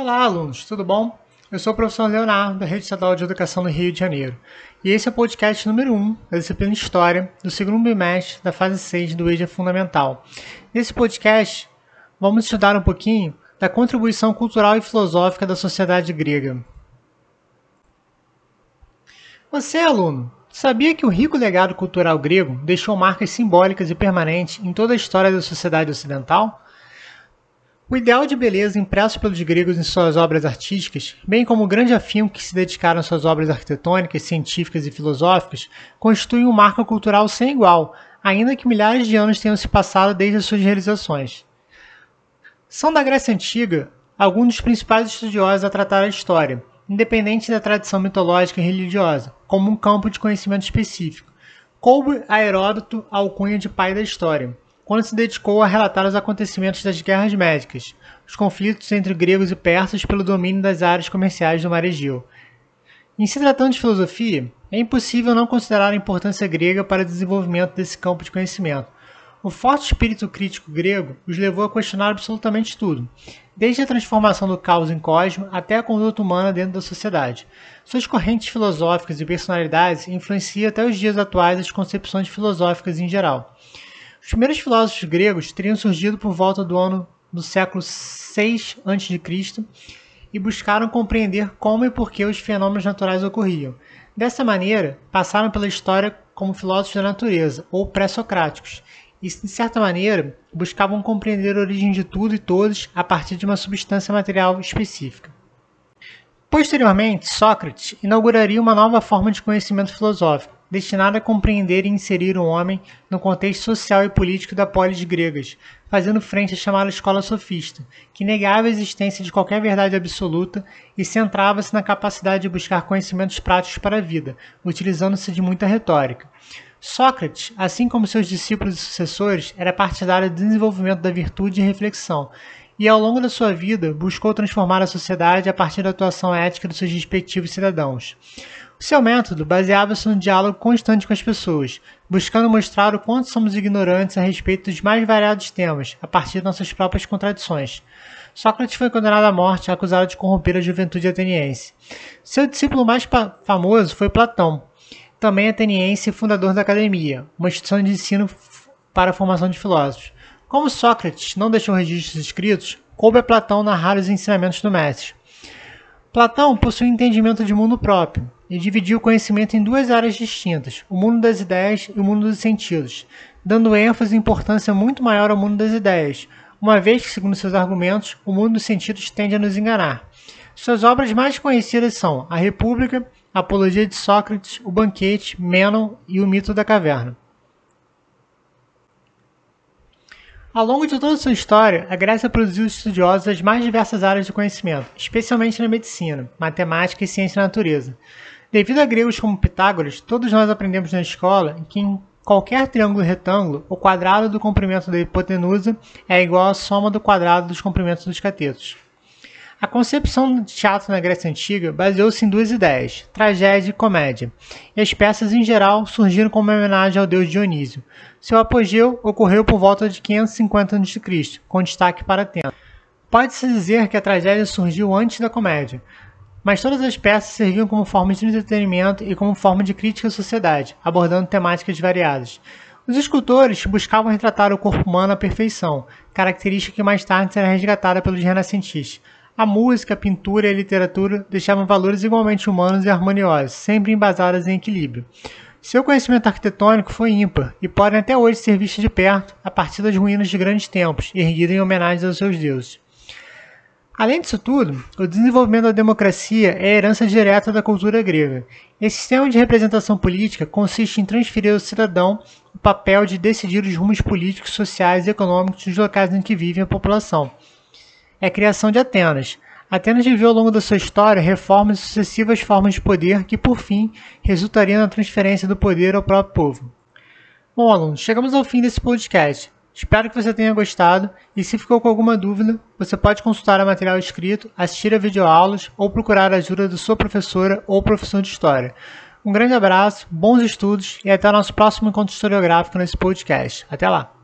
Olá, alunos, tudo bom? Eu sou o professor Leonardo, da Rede Estadual de Educação do Rio de Janeiro, e esse é o podcast número 1 da disciplina História do segundo bimestre da fase 6 do EJA Fundamental. Nesse podcast, vamos estudar um pouquinho da contribuição cultural e filosófica da sociedade grega. Você, aluno, sabia que o rico legado cultural grego deixou marcas simbólicas e permanentes em toda a história da sociedade ocidental? O ideal de beleza impresso pelos gregos em suas obras artísticas, bem como o grande afinco que se dedicaram às suas obras arquitetônicas, científicas e filosóficas, constitui um marco cultural sem igual, ainda que milhares de anos tenham se passado desde as suas realizações. São da Grécia Antiga alguns dos principais estudiosos a tratar a história, independente da tradição mitológica e religiosa, como um campo de conhecimento específico. Coube a Heródoto a alcunha de pai da história quando se dedicou a relatar os acontecimentos das guerras médicas, os conflitos entre gregos e persas pelo domínio das áreas comerciais do mar Egeu. Em se tratando de filosofia, é impossível não considerar a importância grega para o desenvolvimento desse campo de conhecimento. O forte espírito crítico grego os levou a questionar absolutamente tudo, desde a transformação do caos em cosmo até a conduta humana dentro da sociedade. Suas correntes filosóficas e personalidades influenciam até os dias atuais as concepções filosóficas em geral. Os primeiros filósofos gregos teriam surgido por volta do ano do século 6 a.C. e buscaram compreender como e por que os fenômenos naturais ocorriam. Dessa maneira, passaram pela história como filósofos da natureza, ou pré-socráticos, e, de certa maneira, buscavam compreender a origem de tudo e todos a partir de uma substância material específica. Posteriormente, Sócrates inauguraria uma nova forma de conhecimento filosófico, destinada a compreender e inserir o homem no contexto social e político da polis gregas, fazendo frente à chamada escola sofista, que negava a existência de qualquer verdade absoluta e centrava-se na capacidade de buscar conhecimentos práticos para a vida, utilizando-se de muita retórica. Sócrates, assim como seus discípulos e sucessores, era partidário do desenvolvimento da virtude e reflexão, e ao longo da sua vida buscou transformar a sociedade a partir da atuação ética dos seus respectivos cidadãos. Seu método baseava-se no diálogo constante com as pessoas, buscando mostrar o quanto somos ignorantes a respeito dos mais variados temas, a partir de nossas próprias contradições. Sócrates foi condenado à morte acusado de corromper a juventude ateniense. Seu discípulo mais famoso foi Platão, também ateniense e fundador da Academia, uma instituição de ensino para a formação de filósofos. Como Sócrates não deixou registros escritos, coube a Platão narrar os ensinamentos do mestre. Platão possui um entendimento de mundo próprio, e dividiu o conhecimento em duas áreas distintas, o mundo das ideias e o mundo dos sentidos, dando ênfase e importância muito maior ao mundo das ideias, uma vez que, segundo seus argumentos, o mundo dos sentidos tende a nos enganar. Suas obras mais conhecidas são A República, Apologia de Sócrates, O Banquete, Menon e O Mito da Caverna. Ao longo de toda sua história, a Grécia produziu estudiosos das mais diversas áreas do conhecimento, especialmente na medicina, matemática e ciência da natureza. Devido a gregos como Pitágoras, todos nós aprendemos na escola que em qualquer triângulo retângulo, o quadrado do comprimento da hipotenusa é igual à soma do quadrado dos comprimentos dos catetos. A concepção de teatro na Grécia Antiga baseou-se em duas ideias, tragédia e comédia, e as peças em geral surgiram como homenagem ao deus Dionísio. Seu apogeu ocorreu por volta de 550 a.C., com destaque para Atena. Pode-se dizer que a tragédia surgiu antes da comédia, mas todas as peças serviam como forma de entretenimento e como forma de crítica à sociedade, abordando temáticas variadas. Os escultores buscavam retratar o corpo humano à perfeição, característica que mais tarde será resgatada pelos renascentistas. A música, a pintura e a literatura deixavam valores igualmente humanos e harmoniosos, sempre embasados em equilíbrio. Seu conhecimento arquitetônico foi ímpar e podem até hoje ser vistos de perto a partir das ruínas de grandes templos, erguidas em homenagem aos seus deuses. Além disso tudo, o desenvolvimento da democracia é herança direta da cultura grega. Esse sistema de representação política consiste em transferir ao cidadão o papel de decidir os rumos políticos, sociais e econômicos dos locais em que vive a população. É a criação de Atenas. Atenas viveu ao longo da sua história reformas e sucessivas formas de poder que, por fim, resultariam na transferência do poder ao próprio povo. Bom, alunos, chegamos ao fim desse podcast. Espero que você tenha gostado e se ficou com alguma dúvida, você pode consultar o material escrito, assistir a videoaulas ou procurar a ajuda da sua professora ou professor de História. Um grande abraço, bons estudos e até o nosso próximo encontro historiográfico nesse podcast. Até lá!